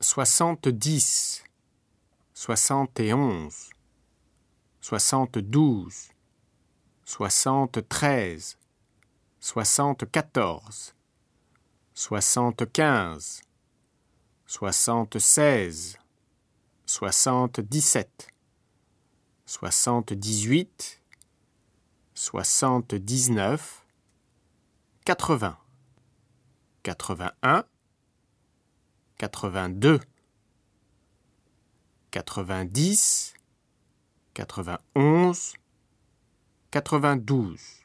soixante-dix, soixante et onze, soixante-douze, soixante-treize, soixante-quatorze, soixante-quinze, soixante-seize, soixante-dix-sept, soixante-dix-huit, soixante-dix-neuf, quatre-vingts, quatre-vingt-un, quatre-vingt-deux, quatre-vingt-dix, quatre-vingt-onze, quatre-vingt-douze.